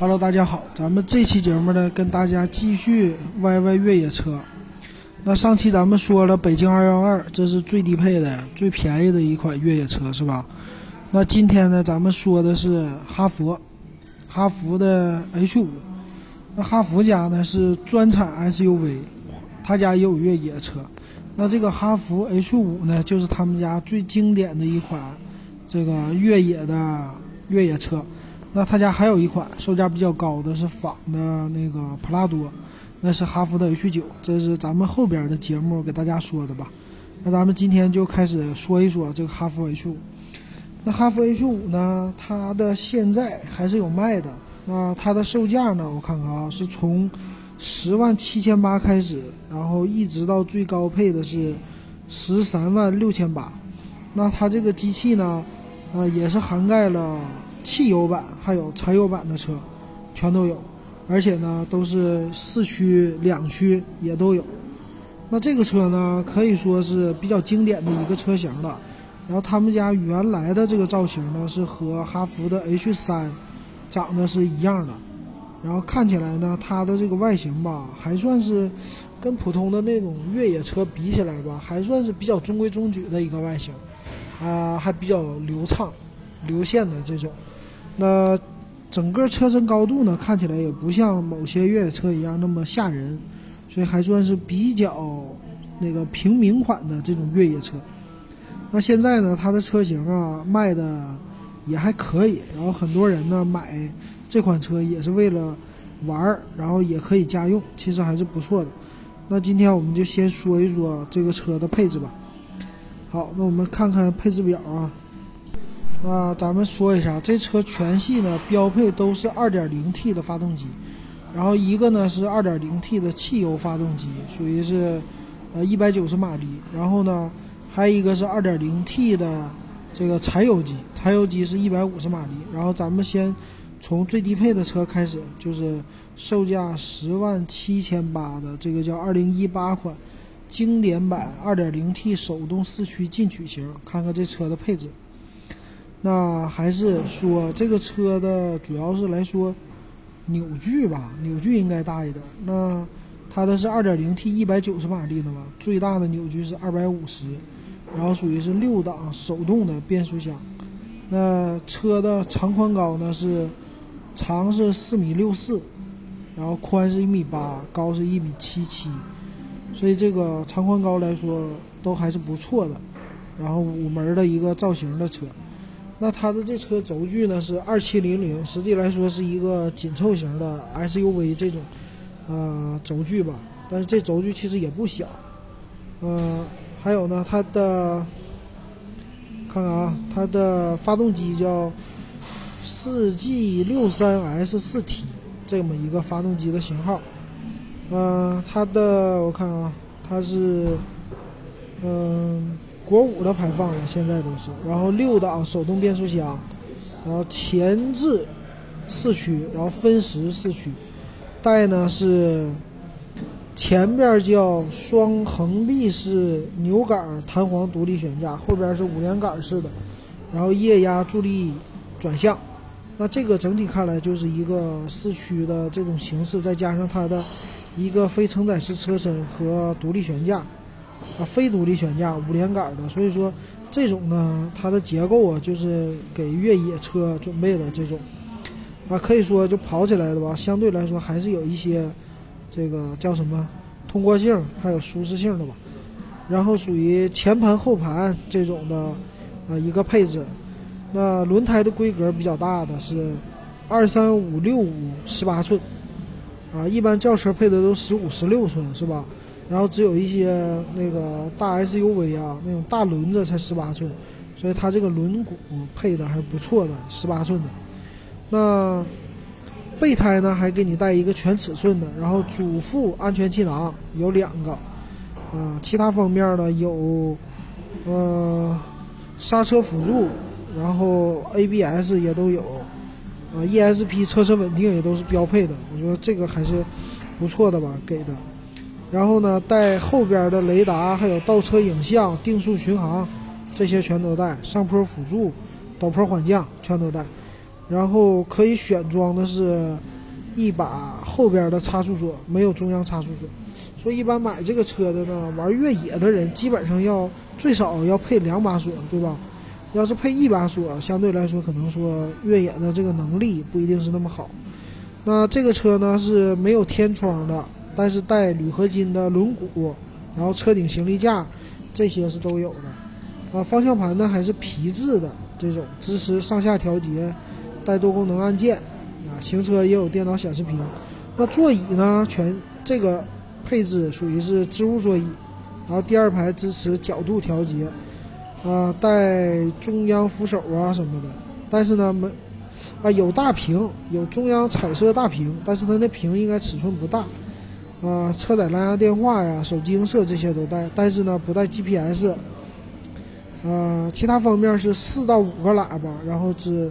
Hello，大家好，咱们这期节目呢，跟大家继续 YY 越野车。那上期咱们说了北京212，这是最低配的、最便宜的一款越野车，是吧？那今天呢，咱们说的是哈弗，哈弗的 H5。那哈弗家呢是专产 SUV，他家也有越野车。那这个哈弗 H5 呢，就是他们家最经典的一款这个越野的越野车。那他家还有一款售价比较高的是仿的那个普拉多，那是哈弗的 H9，这是咱们后边的节目给大家说的吧。那咱们今天就开始说一说这个哈弗 H5。那哈弗 H5 呢，它的现在还是有卖的。那它的售价呢，我看看啊，是从十万七千八开始，然后一直到最高配的是十三万六千八。那它这个机器呢，呃，也是涵盖了。汽油版还有柴油版的车，全都有，而且呢都是四驱两驱也都有。那这个车呢可以说是比较经典的一个车型了。然后他们家原来的这个造型呢是和哈弗的 H3 长得是一样的。然后看起来呢它的这个外形吧还算是跟普通的那种越野车比起来吧还算是比较中规中矩的一个外形，啊还比较流畅、流线的这种。那整个车身高度呢，看起来也不像某些越野车一样那么吓人，所以还算是比较那个平民款的这种越野车。那现在呢，它的车型啊卖的也还可以，然后很多人呢买这款车也是为了玩儿，然后也可以家用，其实还是不错的。那今天我们就先说一说这个车的配置吧。好，那我们看看配置表啊。那咱们说一下，这车全系呢标配都是 2.0T 的发动机，然后一个呢是 2.0T 的汽油发动机，属于是呃190马力，然后呢还有一个是 2.0T 的这个柴油机，柴油机是150马力。然后咱们先从最低配的车开始，就是售价十万七千八的这个叫2018款经典版 2.0T 手动四驱进取型，看看这车的配置。那还是说这个车的主要是来说，扭矩吧，扭矩应该大一点。那它的是 2.0T，190 马力的嘛，最大的扭矩是250，然后属于是六档手动的变速箱。那车的长宽高呢是长是4米64，然后宽是一米八，高是一米七七，所以这个长宽高来说都还是不错的。然后五门的一个造型的车。那它的这车轴距呢是二七零零，实际来说是一个紧凑型的 SUV 这种，呃轴距吧。但是这轴距其实也不小，呃，还有呢，它的看看啊，它的发动机叫四 G 六三 S 四 T 这么一个发动机的型号，呃，它的我看啊，它是嗯。国五的排放了，现在都是，然后六档手动变速箱，然后前置四驱，然后分时四驱，带呢是前边叫双横臂式扭杆弹簧独立悬架，后边是五连杆式的，然后液压助力转向，那这个整体看来就是一个四驱的这种形式，再加上它的一个非承载式车身和独立悬架。啊，非独立悬架五连杆的，所以说这种呢，它的结构啊，就是给越野车准备的这种，啊，可以说就跑起来的吧，相对来说还是有一些这个叫什么通过性，还有舒适性的吧。然后属于前盘后盘这种的啊一个配置。那轮胎的规格比较大的是二三五六五十八寸，啊，一般轿车配的都十五十六寸，是吧？然后只有一些那个大 SUV 啊，那种大轮子才十八寸，所以它这个轮毂配的还是不错的，十八寸的。那备胎呢，还给你带一个全尺寸的，然后主副安全气囊有两个，啊，其他方面呢有，呃，刹车辅助，然后 ABS 也都有，啊，ESP 车身稳定也都是标配的，我觉得这个还是不错的吧，给的。然后呢，带后边的雷达，还有倒车影像、定速巡航，这些全都带。上坡辅助、陡坡缓降全都带。然后可以选装的是一把后边的差速锁，没有中央差速锁。说一般买这个车的呢，玩越野的人基本上要最少要配两把锁，对吧？要是配一把锁，相对来说可能说越野的这个能力不一定是那么好。那这个车呢是没有天窗的，但是带铝合金的轮毂，然后车顶行李架这些是都有的。啊，方向盘呢还是皮质的这种，支持上下调节，带多功能按键。啊，行车也有电脑显示屏。那座椅呢，全这个配置属于是织物座椅，然后第二排支持角度调节，啊，带中央扶手啊什么的。但是呢，没。啊，有大屏，有中央彩色大屏，但是它那屏应该尺寸不大。啊，车载蓝牙电话呀、手机映射这些都带，但是呢不带 GPS。呃，其他方面是四到五个喇叭，然后是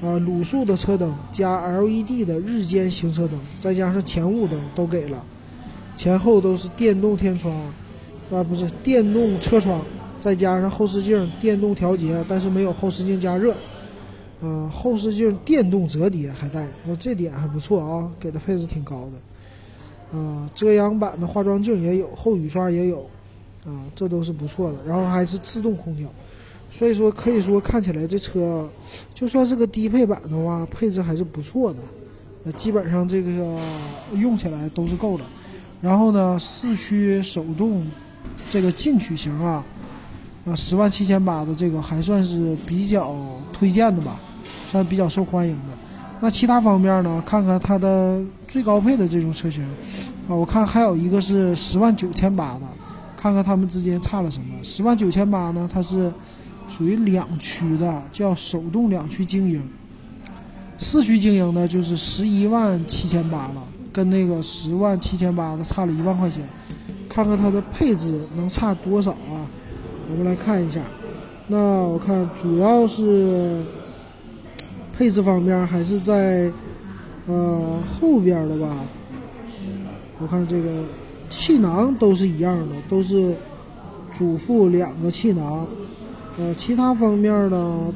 呃卤素的车灯加 LED 的日间行车灯，再加上前雾灯都给了。前后都是电动天窗，啊不是电动车窗，再加上后视镜电动调节，但是没有后视镜加热。啊，后视镜电动折叠还带，我这点还不错啊，给的配置挺高的。啊，遮阳板的化妆镜也有，后雨刷也有，啊，这都是不错的。然后还是自动空调，所以说可以说看起来这车就算是个低配版的话，配置还是不错的。呃，基本上这个用起来都是够的。然后呢，四驱手动这个进取型啊，啊，十万七千八的这个还算是比较推荐的吧。算比较受欢迎的，那其他方面呢？看看它的最高配的这种车型，啊，我看还有一个是十万九千八的，看看它们之间差了什么。十万九千八呢，它是属于两驱的，叫手动两驱精英。四驱精英呢，就是十一万七千八了，跟那个十万七千八的差了一万块钱。看看它的配置能差多少啊？我们来看一下，那我看主要是。配置方面还是在，呃后边的吧。我看这个气囊都是一样的，都是主副两个气囊。呃，其他方面呢，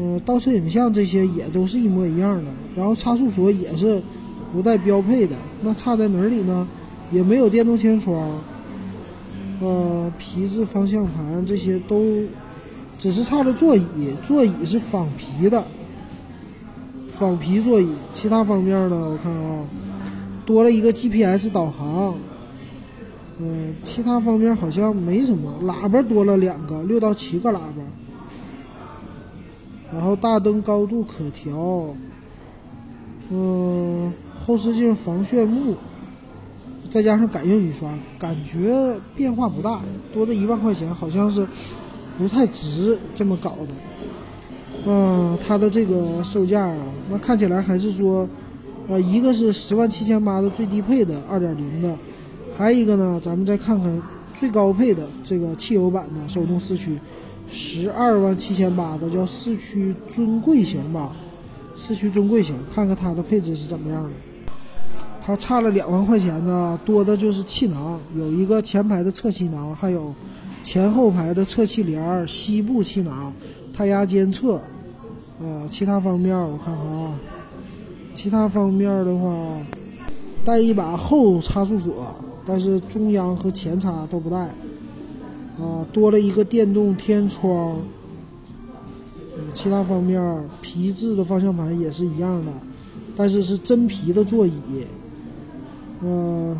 呃，倒车影像这些也都是一模一样的。然后差速锁也是不带标配的，那差在哪里呢？也没有电动天窗。呃，皮质方向盘这些都只是差了座椅，座椅是仿皮的。仿皮座椅，其他方面呢？我看啊，多了一个 GPS 导航。嗯，其他方面好像没什么。喇叭多了两个，六到七个喇叭。然后大灯高度可调。嗯，后视镜防眩目，再加上感应雨刷，感觉变化不大。多的一万块钱好像是不太值这么搞的。嗯，它的这个售价啊，那看起来还是说，呃，一个是十万七千八的最低配的二点零的，还有一个呢，咱们再看看最高配的这个汽油版的手动四驱，十二万七千八的叫四驱尊贵型吧，四驱尊贵型，看看它的配置是怎么样的。它差了两万块钱呢，多的就是气囊，有一个前排的侧气囊，还有前后排的侧气帘、膝部气囊。胎压监测，呃，其他方面我看看啊，其他方面的话，带一把后差速锁，但是中央和前叉都不带，啊，多了一个电动天窗，其他方面皮质的方向盘也是一样的，但是是真皮的座椅，呃，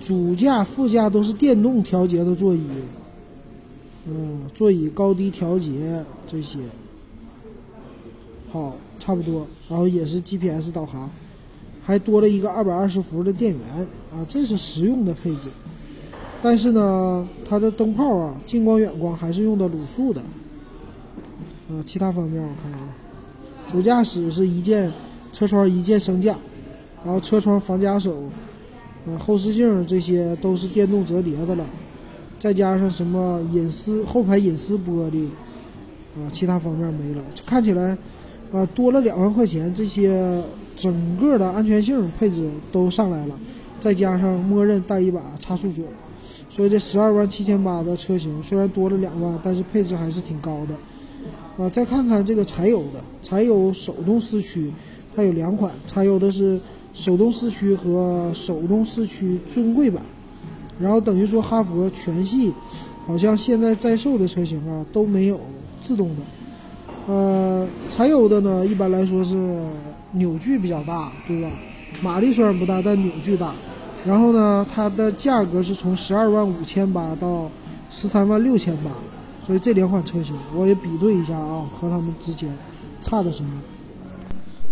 主驾、副驾都是电动调节的座椅。嗯，座椅高低调节这些，好，差不多。然后也是 GPS 导航，还多了一个二百二十伏的电源啊，这是实用的配置。但是呢，它的灯泡啊，近光远光还是用的卤素的。啊，其他方面我看啊，主驾驶是一键车窗一键升降，然后车窗防夹手，后视镜这些都是电动折叠的了。再加上什么隐私后排隐私玻璃，啊，其他方面没了，看起来，啊，多了两万块钱，这些整个的安全性配置都上来了，再加上默认带一把差速锁，所以这十二万七千八的车型虽然多了两万，但是配置还是挺高的，啊，再看看这个柴油的柴油手动四驱，它有两款，柴油的是手动四驱和手动四驱尊贵版。然后等于说哈佛全系好像现在在售的车型啊都没有自动的。呃，柴油的呢，一般来说是扭矩比较大，对吧？马力虽然不大，但扭矩大。然后呢，它的价格是从十二万五千八到十三万六千八，所以这两款车型我也比对一下啊，和它们之间差的什么？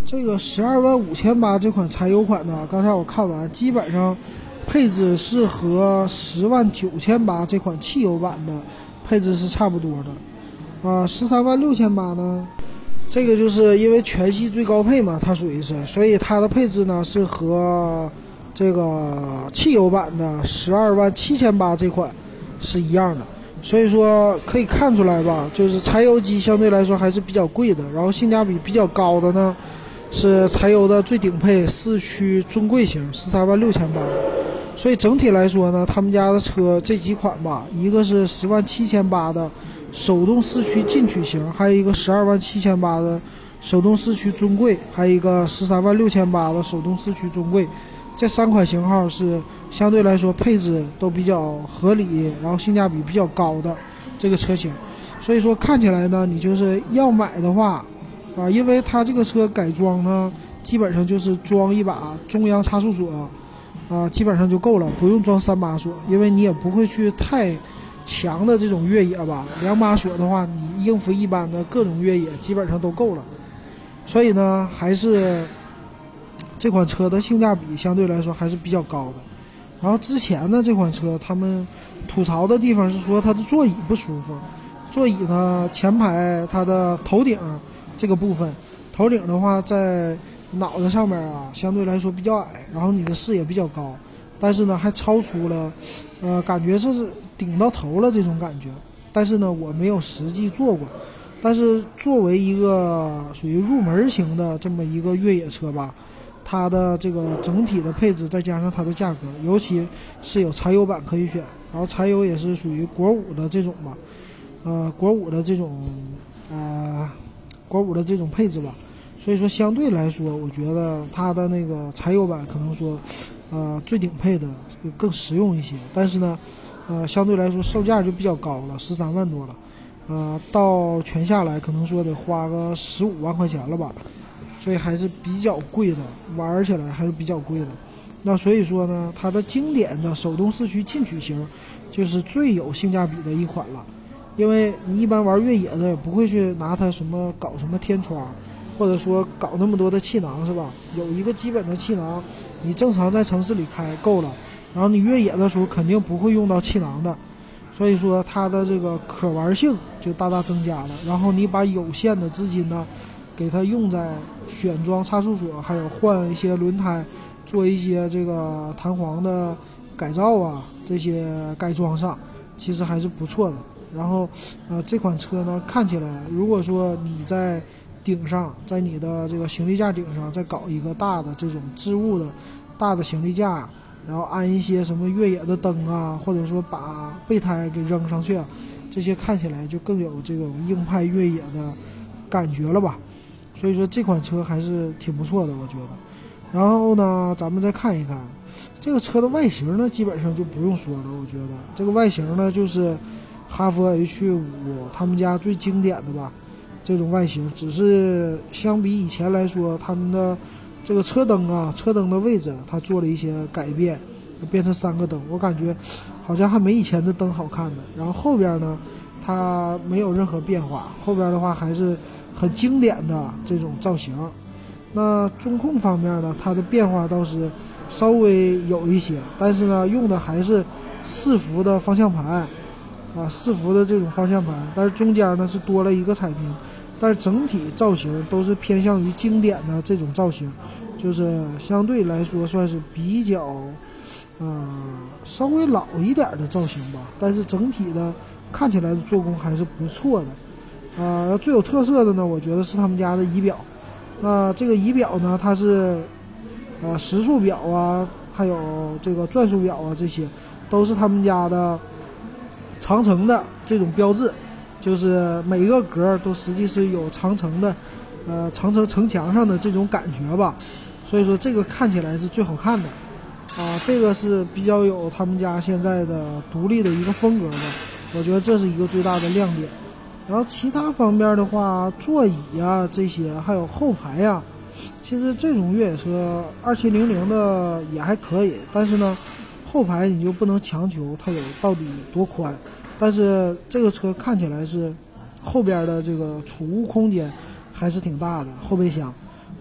这个十二万五千八这款柴油款呢，刚才我看完，基本上配置是和十万九千八这款汽油版的配置是差不多的。啊，十三万六千八呢，这个就是因为全系最高配嘛，它属于是，所以它的配置呢是和这个汽油版的十二万七千八这款是一样的。所以说可以看出来吧，就是柴油机相对来说还是比较贵的，然后性价比比较高的呢是柴油的最顶配四驱尊贵型，十三万六千八。所以整体来说呢，他们家的车这几款吧，一个是十万七千八的。手动四驱进取型，还有一个十二万七千八的手动四驱尊贵，还有一个十三万六千八的手动四驱尊贵，这三款型号是相对来说配置都比较合理，然后性价比比较高的这个车型。所以说看起来呢，你就是要买的话，啊，因为它这个车改装呢，基本上就是装一把中央差速锁，啊，基本上就够了，不用装三把锁，因为你也不会去太。强的这种越野吧，两把锁的话，你应付一般的各种越野基本上都够了。所以呢，还是这款车的性价比相对来说还是比较高的。然后之前呢，这款车他们吐槽的地方是说它的座椅不舒服，座椅呢前排它的头顶这个部分，头顶的话在脑袋上面啊相对来说比较矮，然后你的视野比较高，但是呢还超出了，呃，感觉是。顶到头了这种感觉，但是呢，我没有实际坐过。但是作为一个属于入门型的这么一个越野车吧，它的这个整体的配置再加上它的价格，尤其是有柴油版可以选，然后柴油也是属于国五的这种吧，呃，国五的这种，呃，国五的这种配置吧。所以说相对来说，我觉得它的那个柴油版可能说，呃，最顶配的更实用一些。但是呢。呃，相对来说售价就比较高了，十三万多了，呃，到全下来可能说得花个十五万块钱了吧，所以还是比较贵的，玩起来还是比较贵的。那所以说呢，它的经典的手动四驱进取型就是最有性价比的一款了，因为你一般玩越野的也不会去拿它什么搞什么天窗，或者说搞那么多的气囊是吧？有一个基本的气囊，你正常在城市里开够了。然后你越野的时候肯定不会用到气囊的，所以说它的这个可玩性就大大增加了。然后你把有限的资金呢，给它用在选装差速锁，还有换一些轮胎，做一些这个弹簧的改造啊，这些改装上，其实还是不错的。然后，呃，这款车呢，看起来如果说你在顶上，在你的这个行李架顶上再搞一个大的这种置物的大的行李架。然后安一些什么越野的灯啊，或者说把备胎给扔上去，这些看起来就更有这种硬派越野的感觉了吧。所以说这款车还是挺不错的，我觉得。然后呢，咱们再看一看这个车的外形呢，基本上就不用说了。我觉得这个外形呢，就是哈弗 H 五他们家最经典的吧，这种外形。只是相比以前来说，他们的。这个车灯啊，车灯的位置它做了一些改变，变成三个灯，我感觉好像还没以前的灯好看呢。然后后边呢，它没有任何变化，后边的话还是很经典的这种造型。那中控方面呢，它的变化倒是稍微有一些，但是呢，用的还是四幅的方向盘啊，四幅的这种方向盘，但是中间呢是多了一个彩屏。但是整体造型都是偏向于经典的这种造型，就是相对来说算是比较，呃，稍微老一点的造型吧。但是整体的看起来的做工还是不错的。呃，最有特色的呢，我觉得是他们家的仪表。那这个仪表呢，它是呃时速表啊，还有这个转速表啊，这些都是他们家的长城的这种标志。就是每一个格都实际是有长城的呃长城城墙上的这种感觉吧。所以说这个看起来是最好看的，啊，这个是比较有他们家现在的独立的一个风格的，我觉得这是一个最大的亮点。然后其他方面的话，座椅呀这些，还有后排呀，其实这种越野车二七零零的也还可以，但是呢，后排你就不能强求它有到底多宽。但是这个车看起来是后边的这个储物空间还是挺大的，后备箱。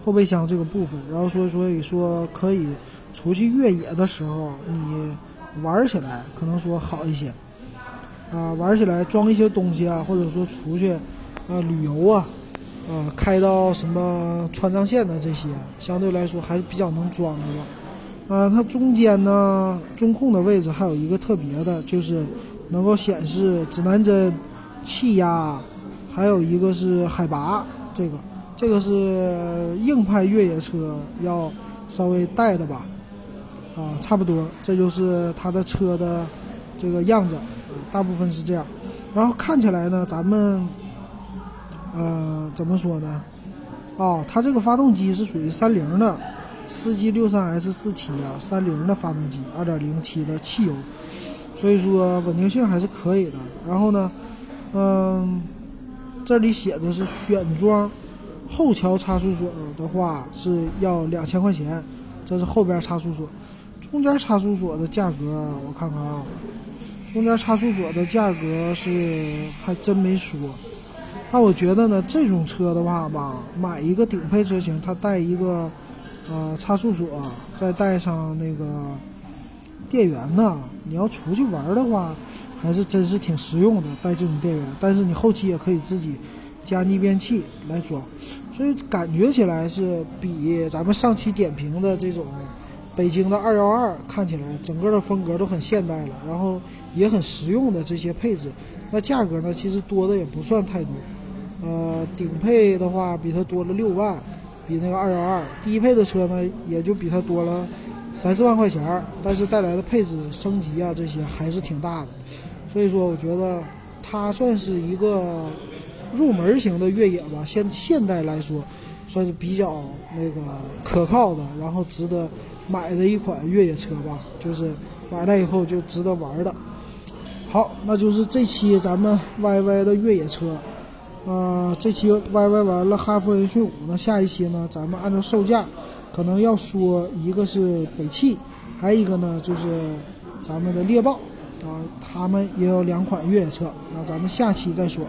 后备箱这个部分，然后说所以说可以出去越野的时候，你玩起来可能说好一些，啊，玩起来装一些东西啊，或者说出去啊旅游啊，啊开到什么川藏线的这些，相对来说还是比较能装的吧。啊，它中间呢中控的位置还有一个特别的，就是能够显示指南针、气压，还有一个是海拔这个。这个是硬派越野车要稍微带的吧，啊，差不多，这就是它的车的这个样子，大部分是这样。然后看起来呢，咱们，呃，怎么说呢？啊，它这个发动机是属于三菱的，四 G 六三 S 四 T 啊，三菱的发动机，二点零 T 的汽油，所以说稳定性还是可以的。然后呢，嗯，这里写的是选装。后桥差速锁的话是要两千块钱，这是后边差速锁。中间差速锁的价格我看看啊，中间差速锁的价格是还真没说。那我觉得呢，这种车的话吧，买一个顶配车型，它带一个呃差速锁，再带上那个电源呢，你要出去玩的话，还是真是挺实用的，带这种电源。但是你后期也可以自己。加逆变器来装，所以感觉起来是比咱们上期点评的这种北京的二幺二看起来整个的风格都很现代了，然后也很实用的这些配置。那价格呢，其实多的也不算太多。呃，顶配的话比它多了六万，比那个二幺二低配的车呢也就比它多了三四万块钱，但是带来的配置升级啊这些还是挺大的。所以说，我觉得它算是一个。入门型的越野吧，现现代来说，算是比较那个可靠的，然后值得买的一款越野车吧，就是买了以后就值得玩的。好，那就是这期咱们 YY 的越野车，啊，这期 YY 完了哈弗 H 五呢，下一期呢，咱们按照售价，可能要说一个是北汽，还有一个呢就是咱们的猎豹，啊，他们也有两款越野车，那咱们下期再说。